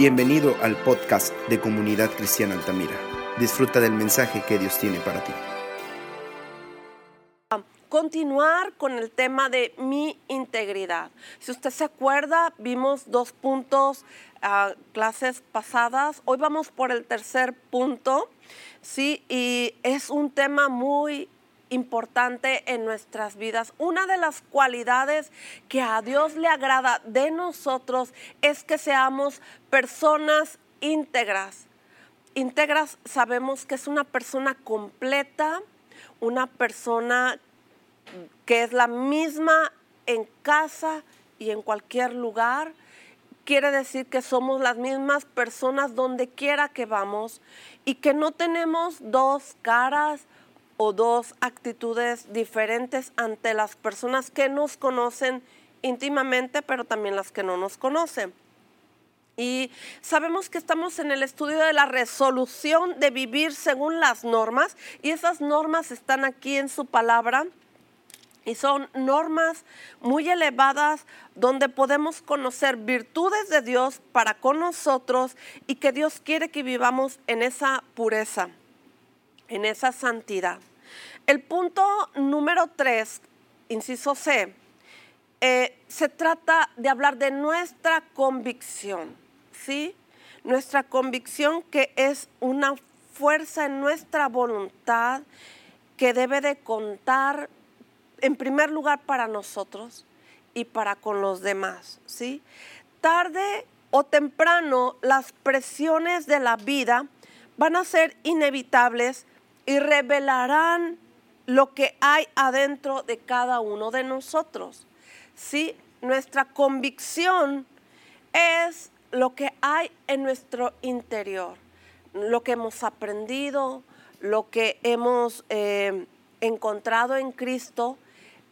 Bienvenido al podcast de Comunidad Cristiana Altamira. Disfruta del mensaje que Dios tiene para ti. Continuar con el tema de mi integridad. Si usted se acuerda, vimos dos puntos a clases pasadas. Hoy vamos por el tercer punto, ¿sí? Y es un tema muy importante en nuestras vidas. Una de las cualidades que a Dios le agrada de nosotros es que seamos personas íntegras. Íntegras sabemos que es una persona completa, una persona que es la misma en casa y en cualquier lugar. Quiere decir que somos las mismas personas donde quiera que vamos y que no tenemos dos caras o dos actitudes diferentes ante las personas que nos conocen íntimamente, pero también las que no nos conocen. Y sabemos que estamos en el estudio de la resolución de vivir según las normas y esas normas están aquí en su palabra. Y son normas muy elevadas donde podemos conocer virtudes de Dios para con nosotros y que Dios quiere que vivamos en esa pureza, en esa santidad. El punto número tres, inciso C, eh, se trata de hablar de nuestra convicción, ¿sí? Nuestra convicción que es una fuerza en nuestra voluntad que debe de contar en primer lugar para nosotros y para con los demás, ¿sí? Tarde o temprano las presiones de la vida van a ser inevitables y revelarán lo que hay adentro de cada uno de nosotros. ¿sí? Nuestra convicción es lo que hay en nuestro interior, lo que hemos aprendido, lo que hemos eh, encontrado en Cristo.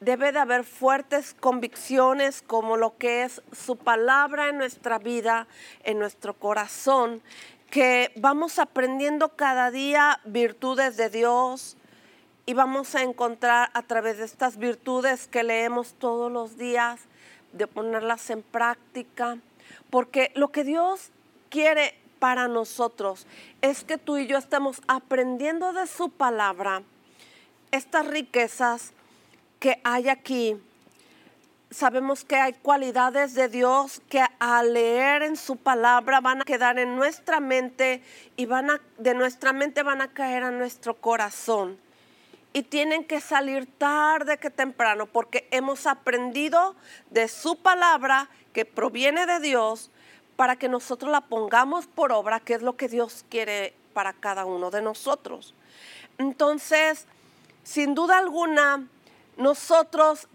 Debe de haber fuertes convicciones como lo que es su palabra en nuestra vida, en nuestro corazón, que vamos aprendiendo cada día virtudes de Dios, y vamos a encontrar a través de estas virtudes que leemos todos los días, de ponerlas en práctica, porque lo que Dios quiere para nosotros es que tú y yo estemos aprendiendo de su palabra estas riquezas que hay aquí. Sabemos que hay cualidades de Dios que al leer en su palabra van a quedar en nuestra mente y van a, de nuestra mente van a caer a nuestro corazón y tienen que salir tarde que temprano porque hemos aprendido de su palabra que proviene de Dios para que nosotros la pongamos por obra, que es lo que Dios quiere para cada uno de nosotros. Entonces, sin duda alguna, nosotros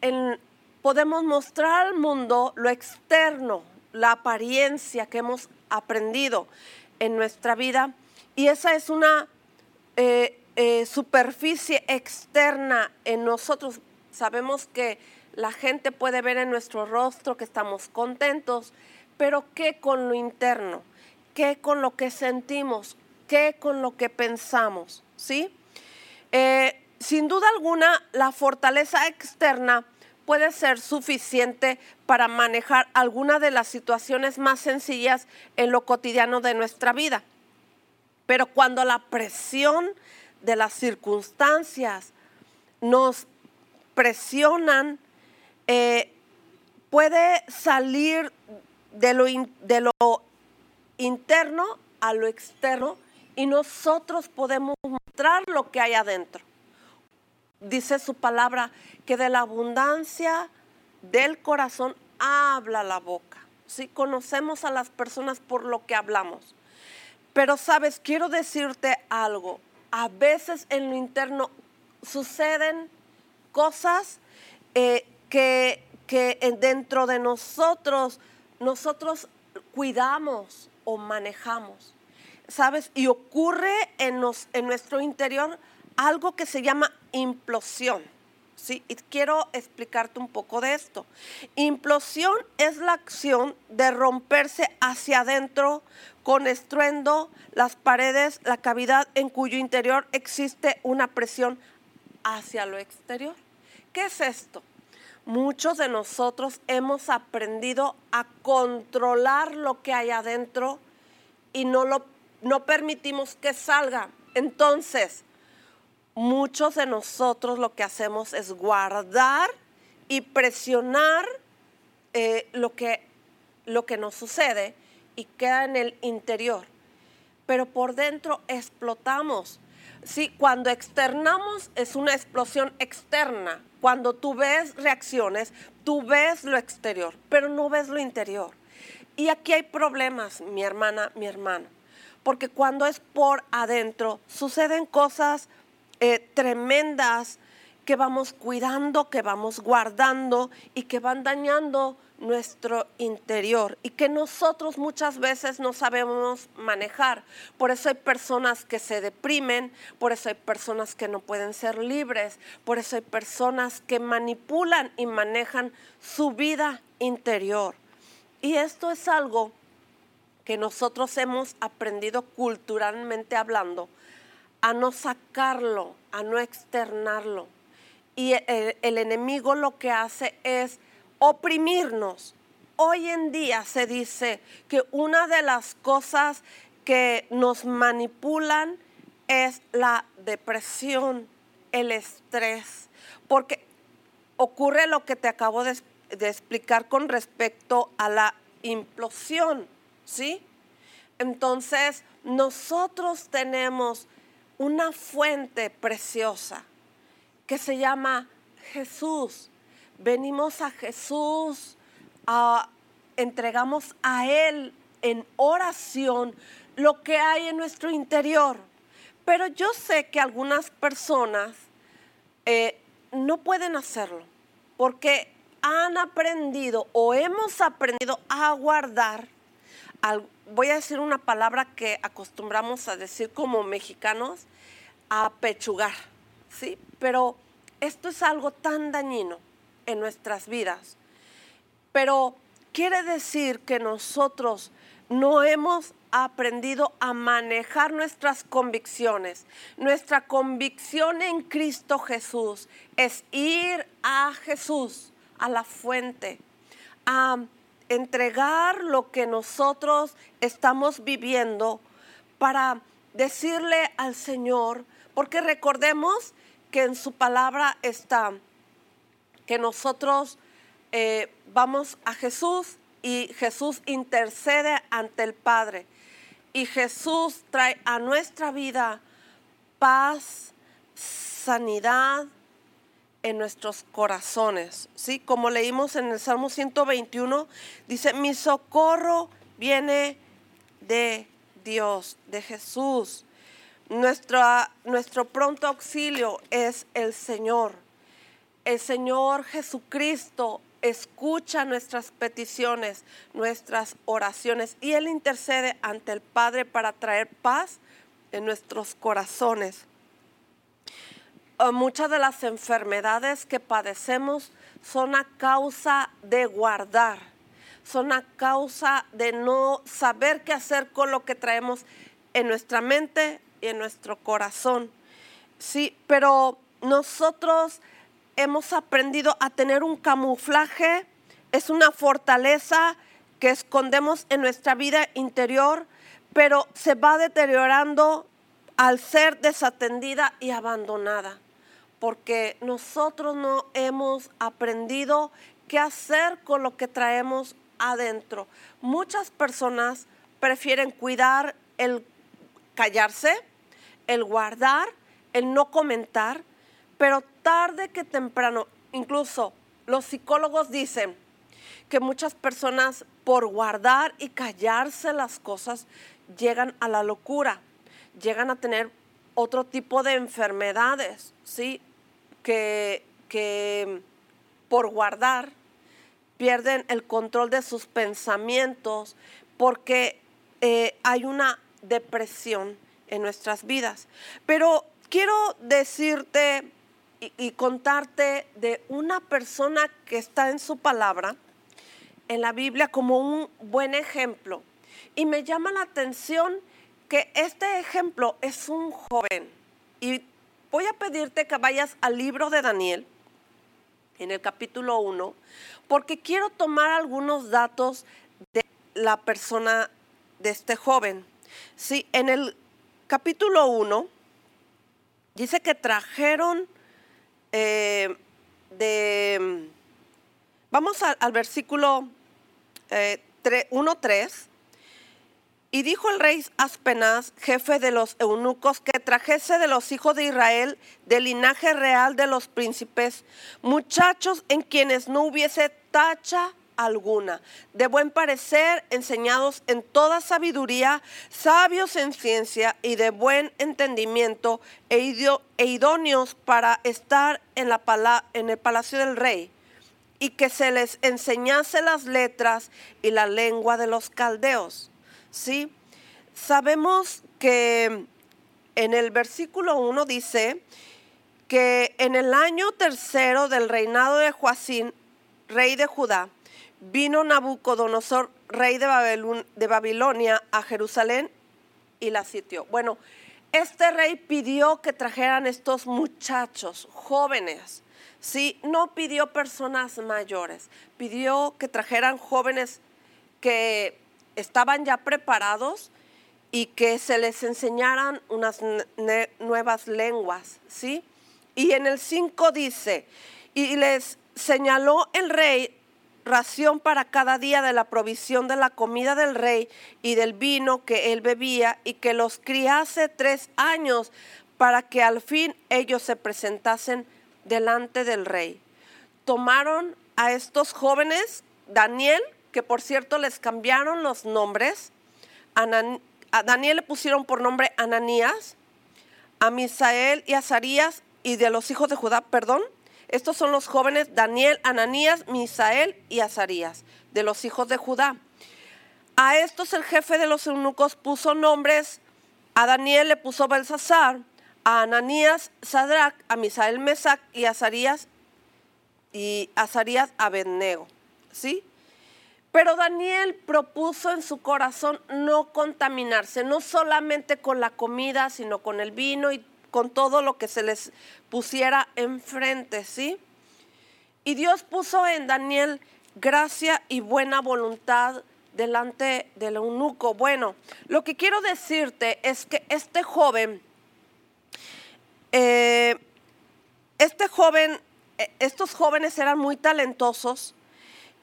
podemos mostrar al mundo lo externo, la apariencia que hemos aprendido en nuestra vida y esa es una eh, eh, superficie externa en nosotros. Sabemos que la gente puede ver en nuestro rostro que estamos contentos, pero ¿qué con lo interno? ¿Qué con lo que sentimos? ¿Qué con lo que pensamos? ¿Sí? Eh, sin duda alguna, la fortaleza externa puede ser suficiente para manejar alguna de las situaciones más sencillas en lo cotidiano de nuestra vida. Pero cuando la presión de las circunstancias nos presionan, eh, puede salir de lo, de lo interno a lo externo y nosotros podemos mostrar lo que hay adentro. Dice su palabra que de la abundancia del corazón habla la boca. Si conocemos a las personas por lo que hablamos. Pero sabes, quiero decirte algo a veces en lo interno suceden cosas eh, que, dentro de nosotros, nosotros cuidamos o manejamos, ¿sabes? Y ocurre en, en nuestro interior algo que se llama implosión. Y quiero explicarte un poco de esto. Implosión es la acción de romperse hacia adentro con estruendo las paredes, la cavidad en cuyo interior existe una presión hacia lo exterior. ¿Qué es esto? Muchos de nosotros hemos aprendido a controlar lo que hay adentro y no lo no permitimos que salga. Entonces, muchos de nosotros lo que hacemos es guardar y presionar eh, lo, que, lo que nos sucede y queda en el interior. Pero por dentro explotamos. Sí, cuando externamos es una explosión externa. Cuando tú ves reacciones, tú ves lo exterior, pero no ves lo interior. Y aquí hay problemas, mi hermana, mi hermano. Porque cuando es por adentro, suceden cosas eh, tremendas que vamos cuidando, que vamos guardando y que van dañando nuestro interior y que nosotros muchas veces no sabemos manejar. Por eso hay personas que se deprimen, por eso hay personas que no pueden ser libres, por eso hay personas que manipulan y manejan su vida interior. Y esto es algo que nosotros hemos aprendido culturalmente hablando a no sacarlo, a no externarlo. Y el, enemigo lo que hace es oprimirnos. Hoy en día se dice que una de las cosas que nos manipulan es la depresión, el estrés, porque ocurre lo que te acabo de, de explicar con respecto a la implosión, ¿sí? Entonces, nosotros tenemos una fuente preciosa que se llama Jesús. Venimos a Jesús, entregamos a Él en oración lo que hay en nuestro interior. Pero yo sé que algunas personas eh, no pueden hacerlo porque han aprendido o hemos aprendido a guardar voy a decir una palabra que acostumbramos a decir como mexicanos, a pechugar, ¿sí? Pero esto es algo tan dañino en nuestras vidas. Pero quiere decir que nosotros no hemos aprendido a manejar nuestras convicciones. Nuestra convicción en Cristo Jesús es ir a Jesús, a la fuente, a entregar lo que nosotros estamos viviendo para decirle al Señor, porque recordemos que en su palabra está que nosotros eh, vamos a Jesús y Jesús intercede ante el Padre. Y Jesús trae a nuestra vida paz, sanidad, en nuestros corazones. ¿sí? Como leímos en el Salmo 121, dice, mi socorro viene de Dios, de Jesús. Nuestro, pronto auxilio es el Señor. El Señor Jesucristo escucha nuestras peticiones, nuestras oraciones y Él intercede ante el Padre para traer paz en nuestros corazones. Eh, muchas de las enfermedades que padecemos son a causa de guardar, son a causa de no saber qué hacer con lo que traemos en nuestra mente en nuestro corazón. Sí, pero nosotros hemos aprendido a tener un camuflaje, es una fortaleza que escondemos en nuestra vida interior, pero se va deteriorando al ser desatendida y abandonada porque nosotros no hemos aprendido qué hacer con lo que traemos adentro. Muchas personas prefieren cuidar el callarse, el guardar, el no comentar, pero tarde que temprano, incluso los psicólogos dicen que muchas personas por guardar y callarse las cosas llegan a la locura, llegan a tener otro tipo de enfermedades, ¿sí? que, por guardar pierden el control de sus pensamientos porque eh, hay una depresión en nuestras vidas. Pero quiero decirte y, contarte de una persona que está en su palabra, en la Biblia, como un buen ejemplo. Y me llama la atención que este ejemplo es un joven. Y voy a pedirte que vayas al libro de Daniel, en el capítulo 1, porque quiero tomar algunos datos de la persona de este joven. Sí, en el capítulo 1 dice que trajeron eh, de... Vamos al versículo eh, 1.3. Y dijo el rey Aspenaz, jefe de los eunucos, que trajese de los hijos de Israel, del linaje real de los príncipes, muchachos en quienes no hubiese tacha alguna, de buen parecer, enseñados en toda sabiduría, sabios en ciencia y de buen entendimiento, e, e idóneos para estar en, el palacio del rey, y que se les enseñase las letras y la lengua de los caldeos. ¿Sí? Sabemos que en el versículo 1 dice que en el año tercero del reinado de Joacín, rey de Judá, vino Nabucodonosor, rey de, Babilonia, a Jerusalén y la sitió. Bueno, este rey pidió que trajeran estos muchachos jóvenes, ¿sí? No pidió personas mayores, pidió que trajeran jóvenes que estaban ya preparados y que se les enseñaran unas nuevas lenguas, ¿sí? Y en el 5 dice, y les señaló el rey ración para cada día de la provisión de la comida del rey y del vino que él bebía y que los criase tres años para que al fin ellos se presentasen delante del rey. Tomaron a estos jóvenes, Daniel, que por cierto les cambiaron los nombres, a, Daniel le pusieron por nombre Ananías, a Misael y a Azarías y de los hijos de Judá, perdón, estos son los jóvenes Daniel, Ananías, Misael y Azarías, de los hijos de Judá. A estos el jefe de los eunucos puso nombres. A Daniel le puso Belsasar, a Ananías Sadrach, a Misael Mesac y a Azarías y Azarías Abednego. ¿Sí? Pero Daniel propuso en su corazón no contaminarse, no solamente con la comida, sino con el vino y con todo lo que se les pusiera enfrente, ¿sí? Y Dios puso en Daniel gracia y buena voluntad delante del eunuco. Bueno, lo que quiero decirte es que este joven, eh, este joven, eh, estos jóvenes eran muy talentosos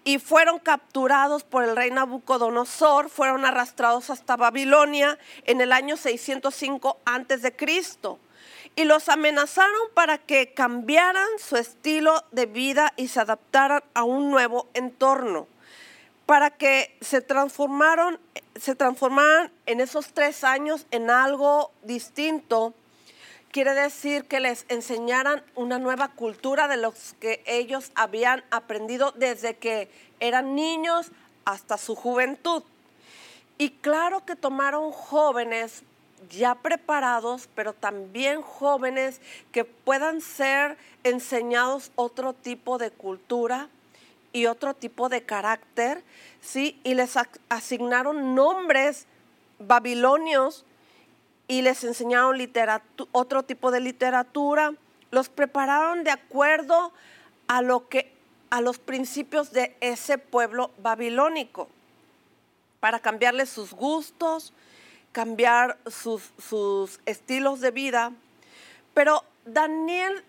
y fueron capturados por el rey Nabucodonosor, fueron arrastrados hasta Babilonia en el año 605 antes de Cristo y los amenazaron para que cambiaran su estilo de vida y se adaptaran a un nuevo entorno, para que se transformaron, se transformaran en esos tres años en algo distinto. Quiere decir que les enseñaran una nueva cultura de los que ellos habían aprendido desde que eran niños hasta su juventud. Y claro que tomaron jóvenes ya preparados, pero también jóvenes que puedan ser enseñados otro tipo de cultura y otro tipo de carácter, ¿sí? Y les asignaron nombres babilonios y les enseñaron otro tipo de literatura, los prepararon de acuerdo a lo que a los principios de ese pueblo babilónico para cambiarles sus gustos, cambiar sus, sus estilos de vida, pero Daniel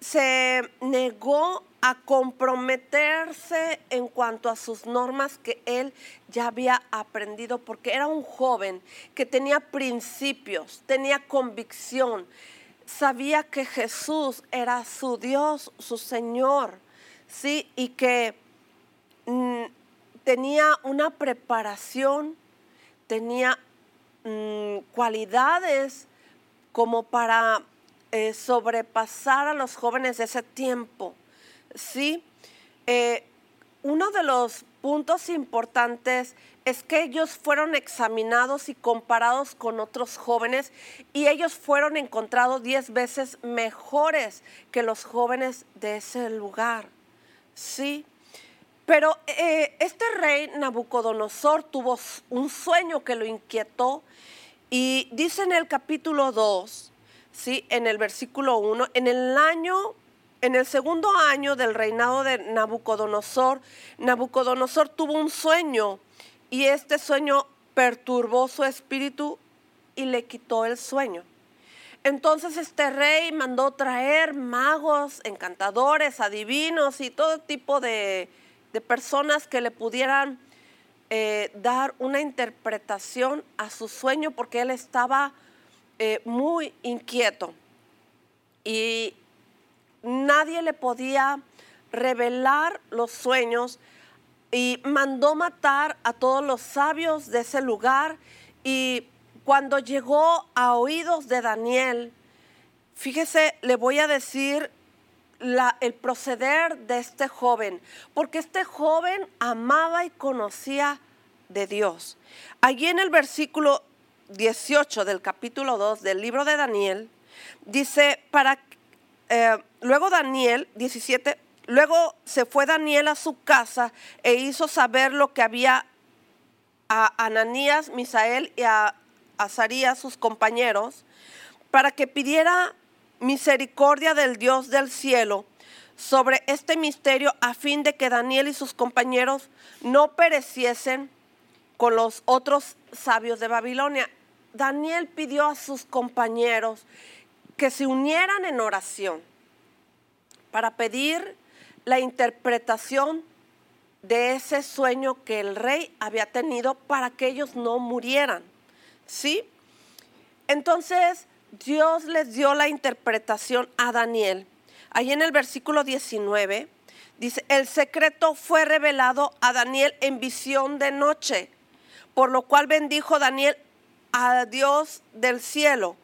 se negó a comprometerse en cuanto a sus normas que él ya había aprendido, porque era un joven que tenía principios, tenía convicción, sabía que Jesús era su Dios, su Señor, ¿sí? Y que mm, tenía una preparación, tenía Mm, cualidades como para eh, sobrepasar a los jóvenes de ese tiempo. ¿sí? Eh, uno de los puntos importantes es que ellos fueron examinados y comparados con otros jóvenes y ellos fueron encontrados diez veces mejores que los jóvenes de ese lugar. ¿Sí? Pero eh, este rey Nabucodonosor tuvo un sueño que lo inquietó y dice en el capítulo 2, ¿sí? en el versículo 1, en el año, en el segundo año del reinado de Nabucodonosor, Nabucodonosor tuvo un sueño y este sueño perturbó su espíritu y le quitó el sueño. Entonces este rey mandó traer magos, encantadores, adivinos y todo tipo de, personas que le pudieran eh, dar una interpretación a su sueño porque él estaba eh, muy inquieto. Y nadie le podía revelar los sueños y mandó matar a todos los sabios de ese lugar. Y cuando llegó a oídos de Daniel, fíjese, le voy a decir el proceder de este joven, porque este joven amaba y conocía de Dios. Allí en el versículo 18 del capítulo 2 del libro de Daniel, dice, para, eh, luego Daniel, 17, luego se fue Daniel a su casa e hizo saber lo que había a Ananías, Misael y a Azarías, sus compañeros, para que pidiera misericordia del Dios del cielo sobre este misterio a fin de que Daniel y sus compañeros no pereciesen con los otros sabios de Babilonia. Daniel pidió a sus compañeros que se unieran en oración para pedir la interpretación de ese sueño que el rey había tenido para que ellos no murieran. ¿Sí? Entonces Dios les dio la interpretación a Daniel. Ahí en el versículo 19 dice, el secreto fue revelado a Daniel en visión de noche, por lo cual bendijo Daniel a Dios del cielo.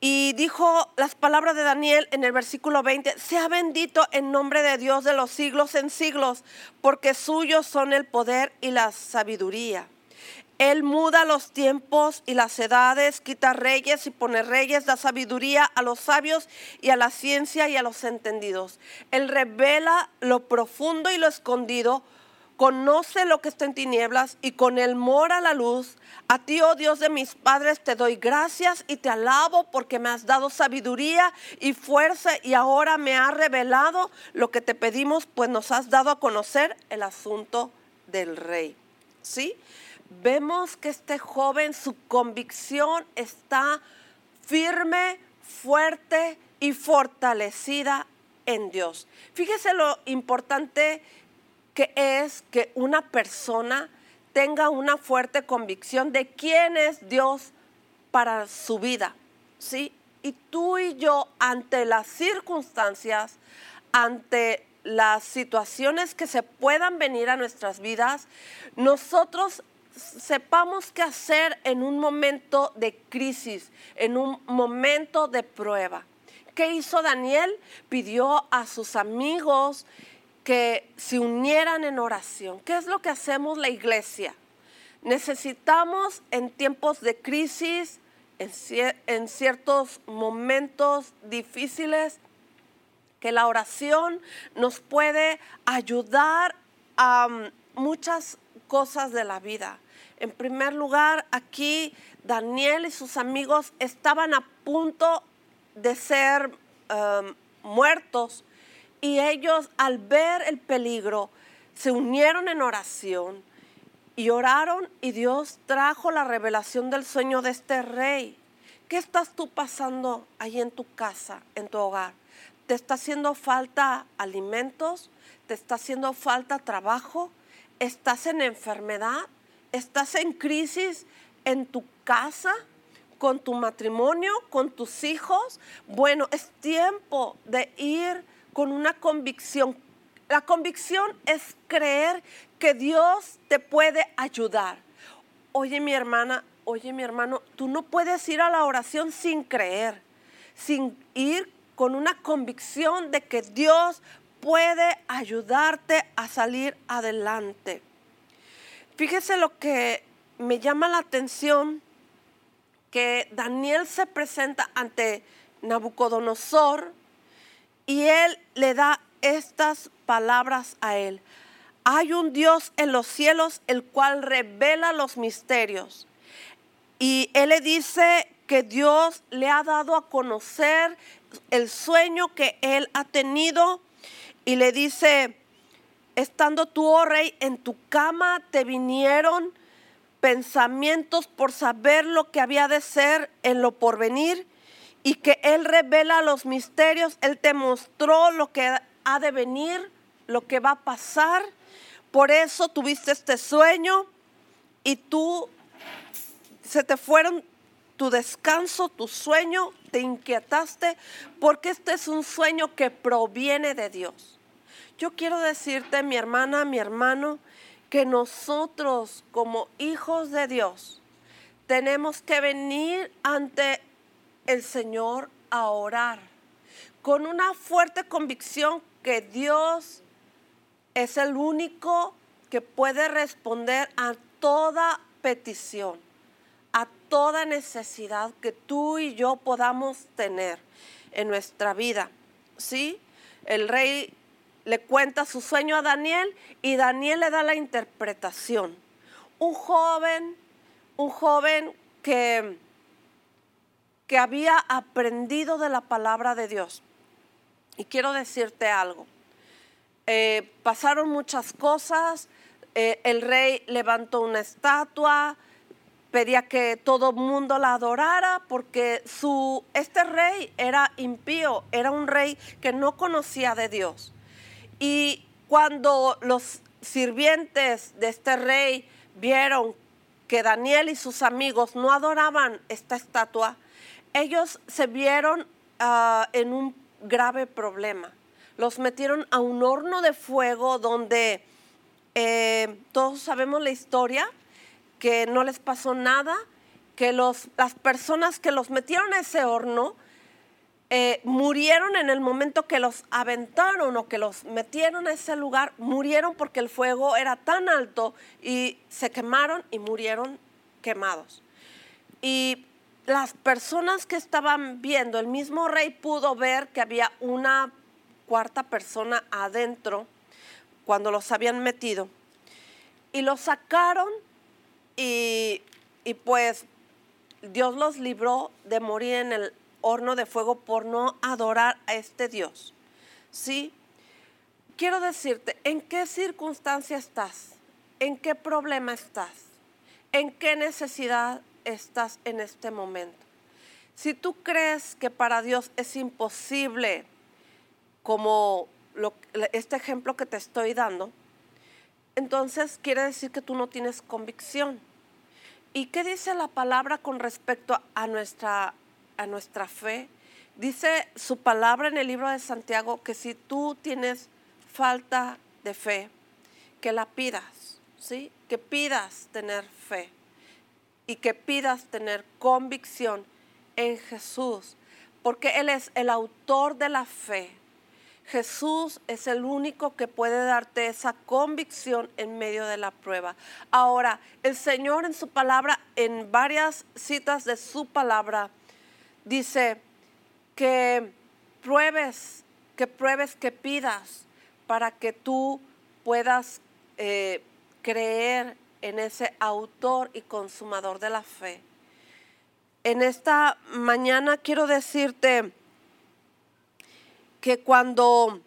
Y dijo las palabras de Daniel en el versículo 20, sea bendito en nombre de Dios de los siglos en siglos, porque suyos son el poder y la sabiduría. Él muda los tiempos y las edades, quita reyes y pone reyes, da sabiduría a los sabios y a la ciencia y a los entendidos. Él revela lo profundo y lo escondido, conoce lo que está en tinieblas y con él mora la luz. A ti, oh Dios de mis padres, te doy gracias y te alabo porque me has dado sabiduría y fuerza y ahora me has revelado lo que te pedimos, pues nos has dado a conocer el asunto del rey. ¿Sí? Vemos que este joven, su convicción está firme, fuerte y fortalecida en Dios. Fíjese lo importante que es que una persona tenga una fuerte convicción de quién es Dios para su vida, ¿sí? Y tú y yo ante las circunstancias, ante las situaciones que se puedan venir a nuestras vidas, nosotros sepamos qué hacer en un momento de crisis, en un momento de prueba. ¿Qué hizo Daniel? Pidió a sus amigos que se unieran en oración. ¿Qué es lo que hacemos la iglesia? Necesitamos en tiempos de crisis, en, ciertos momentos difíciles, que la oración nos puede ayudar a mm, muchas cosas de la vida. En primer lugar, aquí Daniel y sus amigos estaban a punto de ser um, muertos y ellos al ver el peligro se unieron en oración y oraron y Dios trajo la revelación del sueño de este rey. ¿Qué estás tú pasando ahí en tu casa, en tu hogar? ¿Te está haciendo falta alimentos? ¿Te está haciendo falta trabajo? estás en enfermedad, estás en crisis en tu casa, con tu matrimonio, con tus hijos. Bueno, es tiempo de ir con una convicción. La convicción es creer que Dios te puede ayudar. Oye mi hermana, oye mi hermano, tú no puedes ir a la oración sin creer, sin ir con una convicción de que Dios puede ayudarte a salir adelante. Fíjese lo que me llama la atención, que Daniel se presenta ante Nabucodonosor y él le da estas palabras a él. Hay un Dios en los cielos el cual revela los misterios. Y él le dice que Dios le ha dado a conocer el sueño que él ha tenido y le dice, estando tú, oh rey, en tu cama, te vinieron pensamientos por saber lo que había de ser en lo porvenir y que Él revela los misterios, Él te mostró lo que ha de venir, lo que va a pasar. Por eso tuviste este sueño y tú se te fueron tu descanso, tu sueño, te inquietaste, porque este es un sueño que proviene de Dios. Yo quiero decirte, mi hermana, mi hermano, que nosotros como hijos de Dios tenemos que venir ante el Señor a orar con una fuerte convicción que Dios es el único que puede responder a toda petición, a toda necesidad que tú y yo podamos tener en nuestra vida. ¿Sí? El rey le cuenta su sueño a Daniel y Daniel le da la interpretación. Un joven, un joven que, que había aprendido de la palabra de Dios. Y quiero decirte algo. Eh, pasaron muchas cosas. Eh, el rey levantó una estatua, pedía que todo el mundo la adorara porque su, este rey era impío, era un rey que no conocía de Dios. Y cuando los sirvientes de este rey vieron que Daniel y sus amigos no adoraban esta estatua, ellos se vieron ah, en un grave problema. Los metieron a un horno de fuego donde eh, todos sabemos la historia, que no les pasó nada, que los, las personas que los metieron a ese horno eh, murieron en el momento que los aventaron o que los metieron a ese lugar, murieron porque el fuego era tan alto y se quemaron y murieron quemados. Y las personas que estaban viendo, el mismo rey pudo ver que había una cuarta persona adentro cuando los habían metido. Y los sacaron y, y pues Dios los libró de morir en el horno de fuego por no adorar a este Dios. ¿Sí? Quiero decirte, ¿en qué circunstancia estás? ¿En qué problema estás? ¿En qué necesidad estás en este momento? Si tú crees que para Dios es imposible, como este ejemplo que te estoy dando, entonces quiere decir que tú no tienes convicción. ¿Y qué dice la palabra con respecto a nuestra a nuestra fe. Dice su palabra en el libro de Santiago que si tú tienes falta de fe, que la pidas, ¿sí? Que pidas tener fe y que pidas tener convicción en Jesús, porque Él es el autor de la fe. Jesús es el único que puede darte esa convicción en medio de la prueba. Ahora, el Señor en su palabra, en varias citas de su palabra, dice que pruebes, que pruebes, que pidas para que tú puedas eh, creer en ese autor y consumador de la fe. En esta mañana quiero decirte que cuando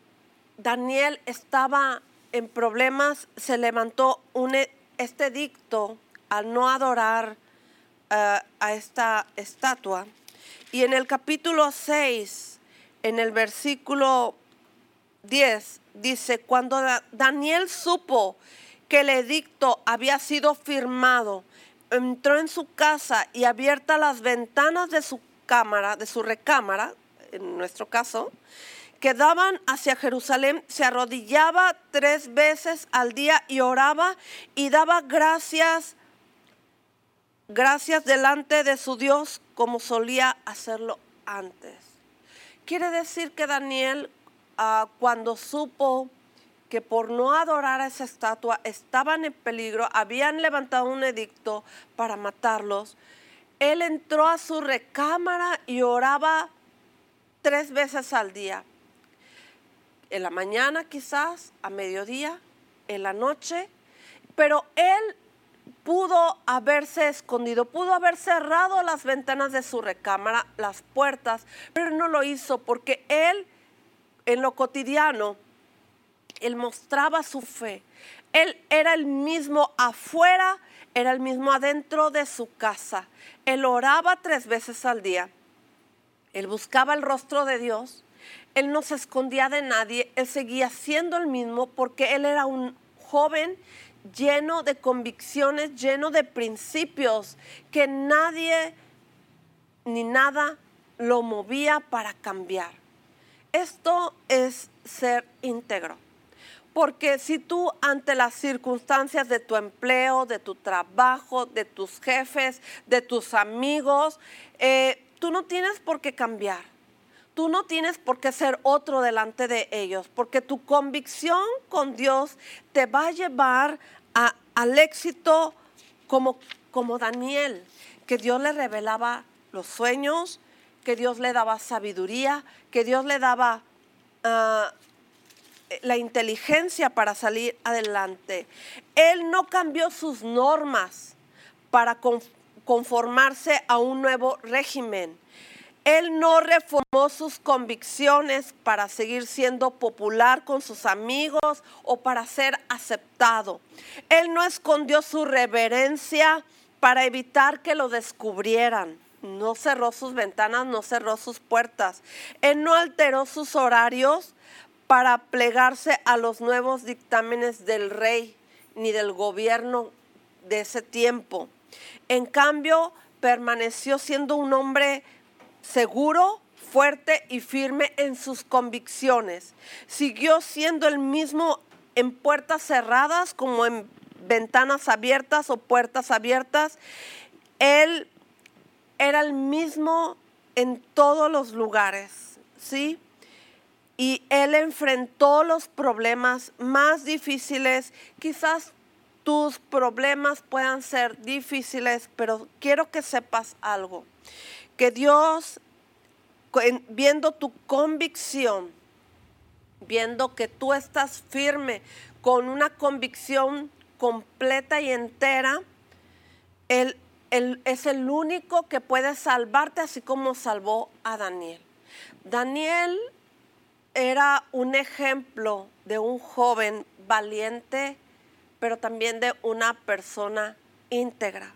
Daniel estaba en problemas, se levantó un, e, este dicto al no adorar eh, a esta estatua y en el capítulo 6, en el versículo 10, dice, cuando Daniel supo que el edicto había sido firmado, entró en su casa y abierta las ventanas de su cámara, de su recámara, en nuestro caso, que daban hacia Jerusalén, se arrodillaba tres veces al día y oraba y daba gracias gracias delante de su Dios como solía hacerlo antes. Quiere decir que Daniel, ah, cuando supo que por no adorar a esa estatua estaban en peligro, habían levantado un edicto para matarlos, él entró a su recámara y oraba tres veces al día. En la mañana quizás, a mediodía, en la noche, pero él pudo haberse escondido, pudo haber cerrado las ventanas de su recámara, las puertas, pero no lo hizo porque él en lo cotidiano, él mostraba su fe. Él era el mismo afuera, era el mismo adentro de su casa. Él oraba tres veces al día. Él buscaba el rostro de Dios. Él no se escondía de nadie. Él seguía siendo el mismo porque él era un joven lleno de convicciones, lleno de principios que nadie ni nada lo movía para cambiar. Esto es ser íntegro. Porque si tú ante las circunstancias de tu empleo, de tu trabajo, de tus jefes, de tus amigos, eh, tú no tienes por qué cambiar. Tú no tienes por qué ser otro delante de ellos, porque tu convicción con Dios te va a llevar al éxito como, como Daniel, que Dios le revelaba los sueños, que Dios le daba sabiduría, que Dios le daba ah, la inteligencia para salir adelante. Él no cambió sus normas para conformarse a un nuevo régimen. Él no reformó sus convicciones para seguir siendo popular con sus amigos o para ser aceptado. Él no escondió su reverencia para evitar que lo descubrieran. No cerró sus ventanas, no cerró sus puertas. Él no alteró sus horarios para plegarse a los nuevos dictámenes del rey ni del gobierno de ese tiempo. En cambio, permaneció siendo un hombre seguro, fuerte y firme en sus convicciones. Siguió siendo el mismo en puertas cerradas como en ventanas abiertas o puertas abiertas. Él era el mismo en todos los lugares, ¿sí? Y él enfrentó los problemas más difíciles. Quizás tus problemas puedan ser difíciles, pero quiero que sepas algo que Dios, viendo tu convicción, viendo que tú estás firme con una convicción completa y entera, Él, es el único que puede salvarte así como salvó a Daniel. Daniel era un ejemplo de un joven valiente, pero también de una persona íntegra.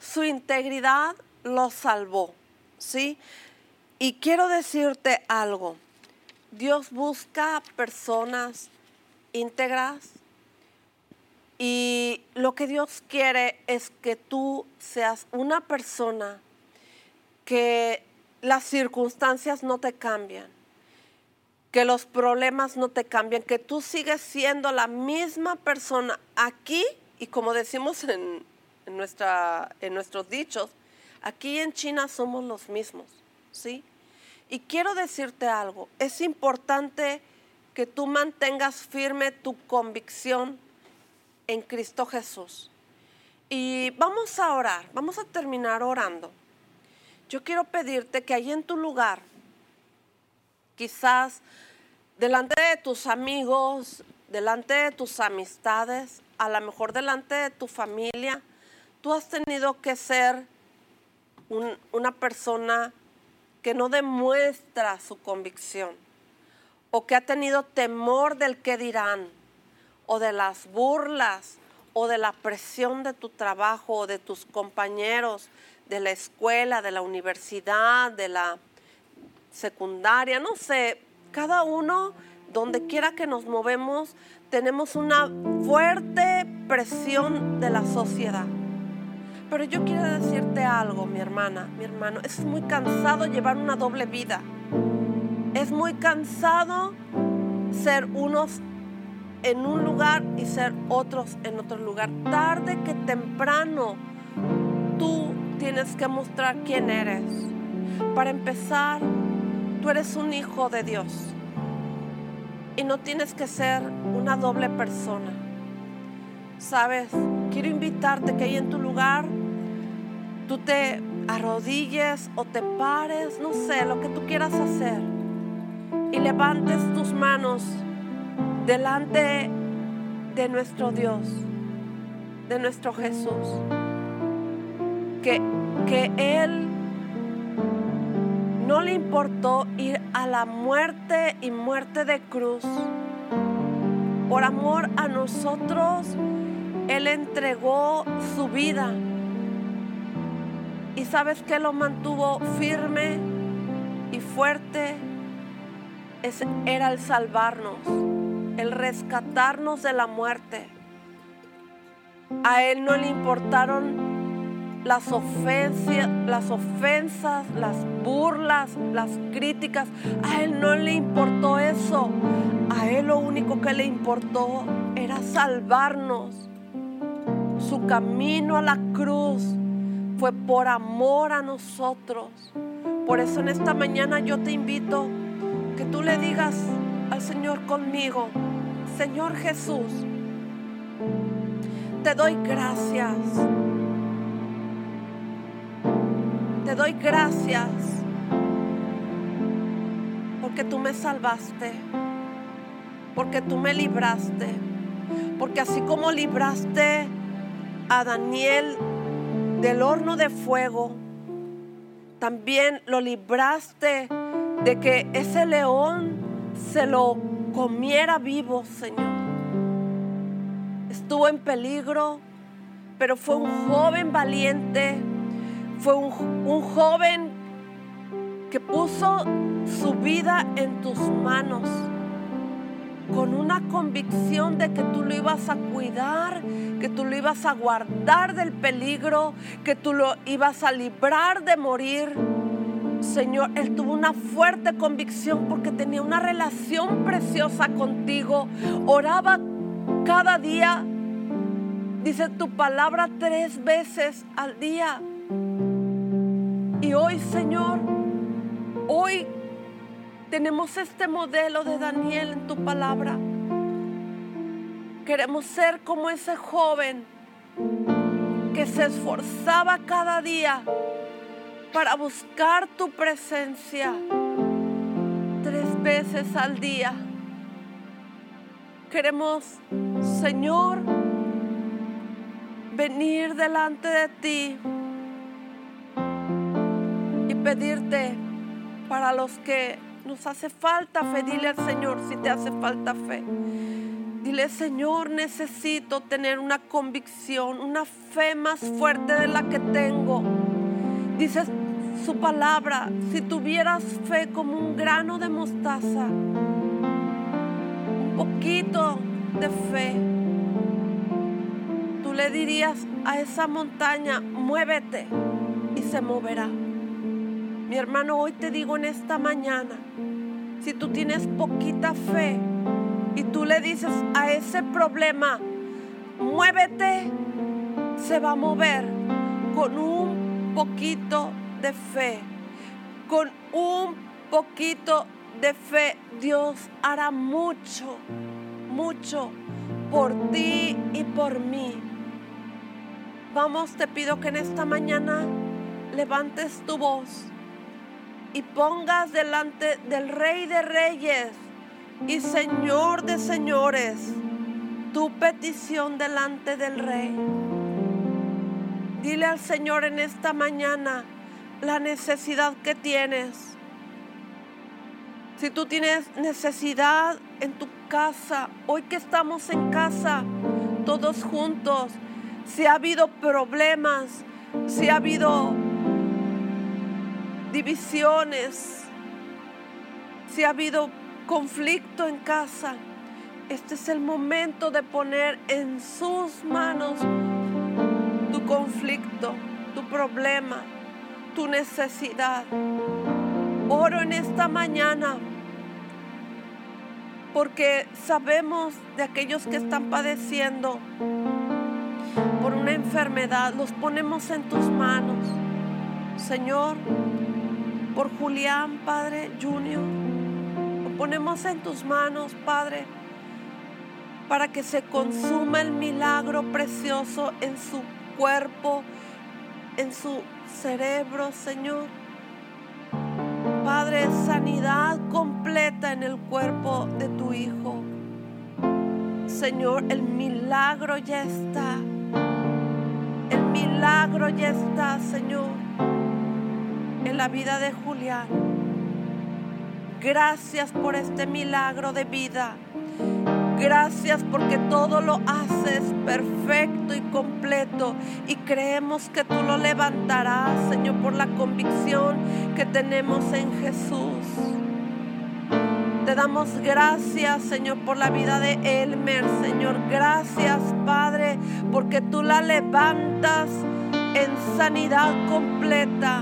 Su integridad lo salvó. ¿Sí? Y quiero decirte algo. Dios busca personas íntegras y lo que Dios quiere es que tú seas una persona que las circunstancias no te cambian, que los problemas no te cambian, que tú sigues siendo la misma persona aquí y como decimos en, nuestra, en nuestros dichos, Aquí en China somos los mismos, ¿sí? Y quiero decirte algo, es importante que tú mantengas firme tu convicción en Cristo Jesús. Y vamos a orar, vamos a terminar orando. Yo quiero pedirte que ahí en tu lugar, quizás delante de tus amigos, delante de tus amistades, a lo mejor delante de tu familia, tú has tenido que ser una persona que no demuestra su convicción o que ha tenido temor del que dirán o de las burlas o de la presión de tu trabajo o de tus compañeros de la escuela, de la universidad, de la secundaria, no sé, cada uno, donde quiera que nos movemos, tenemos una fuerte presión de la sociedad. Pero yo quiero decirte algo, mi hermana, mi hermano. Es muy cansado llevar una doble vida. Es muy cansado ser unos en un lugar y ser otros en otro lugar. Tarde que temprano, tú tienes que mostrar quién eres. Para empezar, tú eres un hijo de Dios. Y no tienes que ser una doble persona. Sabes, quiero invitarte que ahí en tu lugar tú te arrodilles o te pares, no sé, lo que tú quieras hacer. Y levantes tus manos delante de nuestro Dios, de nuestro Jesús. Que, que Él no le importó ir a la muerte y muerte de cruz. Por amor a nosotros, Él entregó su vida. Y sabes que lo mantuvo firme y fuerte. era el salvarnos, el rescatarnos de la muerte. A Él no le importaron las ofensas, las ofensas, las burlas, las críticas. A Él no le importó eso. A Él lo único que le importó era salvarnos. Su camino a la cruz fue por amor a nosotros. Por eso en esta mañana yo te invito que tú le digas al Señor conmigo, Señor Jesús, te doy gracias te doy gracias porque tú me salvaste, porque tú me libraste, porque así como libraste a Daniel del horno de fuego, también lo libraste de que ese león se lo comiera vivo, Señor. Estuvo en peligro, pero fue un joven valiente fue un, joven que puso su vida en tus manos con una convicción de que tú lo ibas a cuidar, que tú lo ibas a guardar del peligro, que tú lo ibas a librar de morir. Señor, Él tuvo una fuerte convicción porque tenía una relación preciosa contigo. Oraba cada día, dice tu palabra tres veces al día. Y hoy, Señor, hoy tenemos este modelo de Daniel en tu palabra. Queremos ser como ese joven que se esforzaba cada día para buscar tu presencia tres veces al día. Queremos, Señor, venir delante de ti pedirte para los que nos hace falta fe, dile al Señor si te hace falta fe. Dile, Señor, necesito tener una convicción, una fe más fuerte de la que tengo. Dice su palabra, si tuvieras fe como un grano de mostaza, un poquito de fe, tú le dirías a esa montaña, muévete y se moverá. Mi hermano, hoy te digo en esta mañana, si tú tienes poquita fe y tú le dices a ese problema, muévete, se va a mover con un poquito de fe. Con un poquito de fe, Dios hará mucho, mucho por ti y por mí. Vamos, te pido que en esta mañana levantes tu voz y pongas delante del Rey de Reyes y Señor de Señores tu petición delante del Rey. Dile al Señor en esta mañana la necesidad que tienes. Si tú tienes necesidad en tu casa, hoy que estamos en casa, todos juntos, si ha habido problemas, si ha habido divisiones, si ha habido conflicto en casa, este es el momento de poner en sus manos tu conflicto, tu problema, tu necesidad. Oro en esta mañana porque sabemos de aquellos que están padeciendo por una enfermedad, los ponemos en tus manos. Señor, por Julián, Padre Junior. Lo ponemos en tus manos, Padre, para que se consuma el milagro precioso en su cuerpo, en su cerebro, Señor. Padre, sanidad completa en el cuerpo de tu Hijo. Señor, el milagro ya está. El milagro ya está, Señor en la vida de Julián. Gracias por este milagro de vida. Gracias porque todo lo haces perfecto y completo y creemos que tú lo levantarás, Señor, por la convicción que tenemos en Jesús. Te damos gracias, Señor, por la vida de Elmer, Señor. Gracias, Padre, porque tú la levantas en sanidad completa.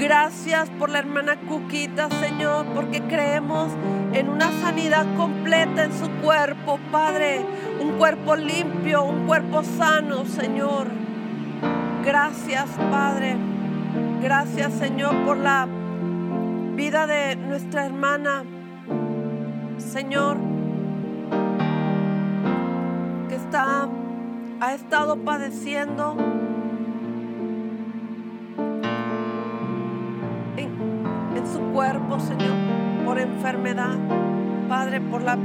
Gracias por la hermana Cuquita, Señor, porque creemos en una sanidad completa en su cuerpo, Padre. Un cuerpo limpio, un cuerpo sano, Señor. Gracias, Padre. Gracias, Señor, por la vida de nuestra hermana. Señor, que está, ha estado padeciendo cuerpo, Señor, por enfermedad. Padre, por la,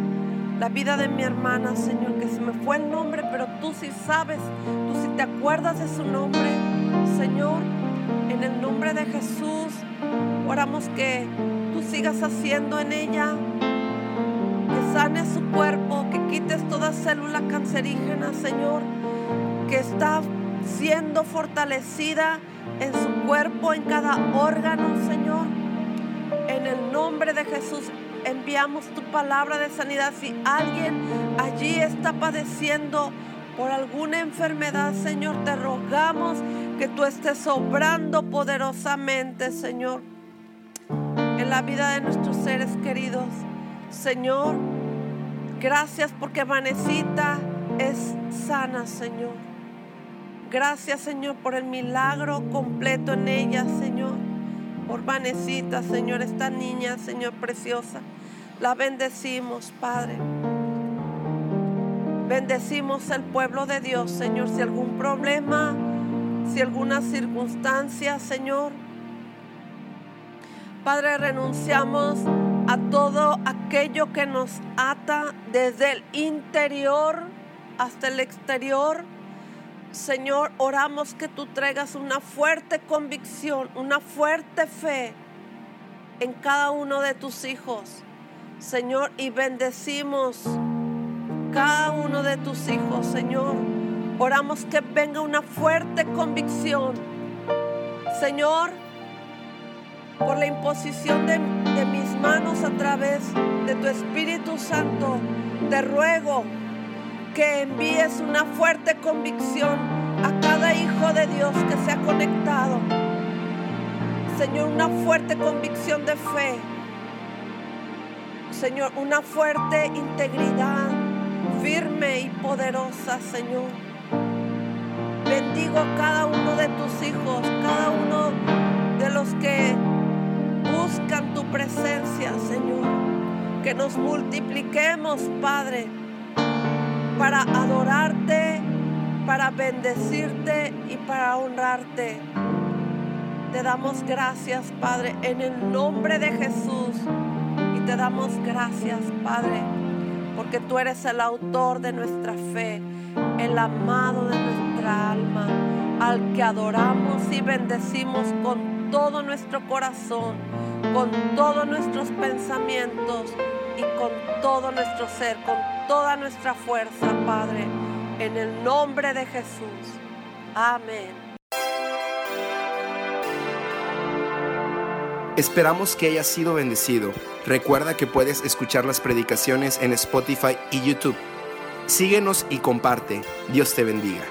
la vida de mi hermana, Señor, que se me fue el nombre, pero tú sí sabes, tú sí te acuerdas de su nombre, Señor, en el nombre de Jesús, oramos que tú sigas haciendo en ella sane su cuerpo, que quites toda célula cancerígena, Señor, que está siendo fortalecida en su cuerpo, en cada órgano, Señor. En el nombre de Jesús enviamos tu palabra de sanidad. Si alguien allí está padeciendo por alguna enfermedad, Señor, te rogamos que tú estés obrando poderosamente, Señor, en la vida de nuestros seres queridos. Señor, Gracias porque Vanecita es sana, Señor. Gracias, Señor, por el milagro completo en ella, Señor. Por Vanecita, Señor, esta niña, Señor, preciosa. La bendecimos, Padre. Bendecimos el pueblo de Dios, Señor. Si algún problema, si alguna circunstancia, Señor. Padre, renunciamos a todo aquello que nos ata desde el interior hasta el exterior. Señor, oramos que tú traigas una fuerte convicción, una fuerte fe en cada uno de tus hijos. Señor, y bendecimos cada uno de tus hijos, Señor. Oramos que venga una fuerte convicción. Señor, por la imposición de, mis manos a través de tu Espíritu Santo, te ruego que envíes una fuerte convicción a cada hijo de Dios que se ha conectado. Señor, una fuerte convicción de fe. Señor, una fuerte integridad firme y poderosa, Señor. Bendigo a cada uno de tus hijos, cada uno de los que buscan tu presencia, Señor. Que nos multipliquemos, Padre, para adorarte, para bendecirte y para honrarte. Te damos gracias, Padre, en el nombre de Jesús. Y te damos gracias, Padre, porque tú eres el autor de nuestra fe, el amado de nuestra alma, al que adoramos y bendecimos con todo nuestro corazón, con todos nuestros pensamientos y con todo nuestro ser, con toda nuestra fuerza, Padre, en el nombre de Jesús. Amén. Esperamos que hayas sido bendecido. Recuerda que puedes escuchar las predicaciones en Spotify y YouTube. Síguenos y comparte. Dios te bendiga.